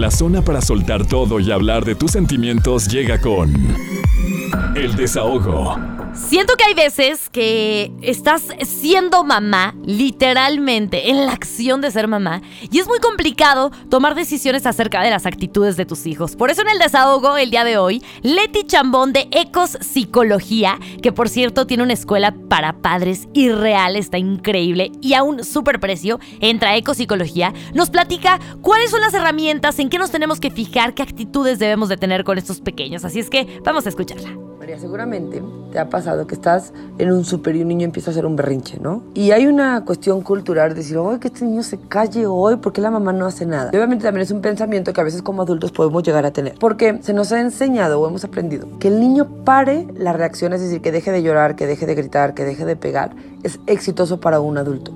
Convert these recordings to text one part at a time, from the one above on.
La zona para soltar todo y hablar de tus sentimientos llega con El desahogo. Siento que hay veces que estás siendo mamá, literalmente, en la acción de ser mamá, y es muy complicado tomar decisiones acerca de las actitudes de tus hijos. Por eso en el desahogo, el día de hoy, Leti Chambón de Ecos Psicología, que por cierto tiene una escuela para padres irreal, está increíble, y a un super precio, entra a Ecos Psicología, nos platica cuáles son las herramientas, en qué nos tenemos que fijar, qué actitudes debemos de tener con estos pequeños. Así es que vamos a escucharla. María, seguramente te ha pasado que estás en un súper y un niño empieza a hacer un berrinche, ¿no? Y hay una cuestión cultural de decir, oye, que este niño se calle hoy, ¿por qué la mamá no hace nada? Y obviamente también es un pensamiento que a veces como adultos podemos llegar a tener. Porque se nos ha enseñado o hemos aprendido que el niño pare la reacción, es decir, que deje de llorar, que deje de gritar, que deje de pegar, es exitoso para un adulto.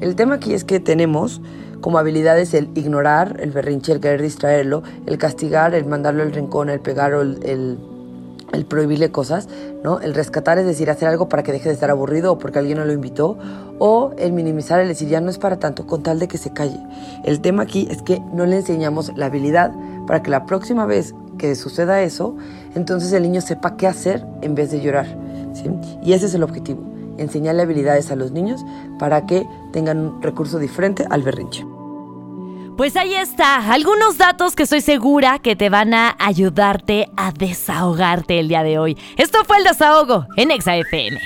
El tema aquí es que tenemos como habilidades el ignorar, el berrinche, el querer distraerlo, el castigar, el mandarlo al rincón, el pegar o el, el el prohibirle cosas, ¿no? El rescatar es decir, hacer algo para que deje de estar aburrido o porque alguien no lo invitó, o el minimizar, el decir, ya no es para tanto, con tal de que se calle. El tema aquí es que no le enseñamos la habilidad para que la próxima vez que suceda eso, entonces el niño sepa qué hacer en vez de llorar. Y ese es el objetivo, enseñarle habilidades a los niños para que tengan un recurso diferente al berrinche. Pues ahí está, algunos datos que estoy segura que te van a ayudarte a desahogarte el día de hoy. Esto fue el desahogo en ExaFM.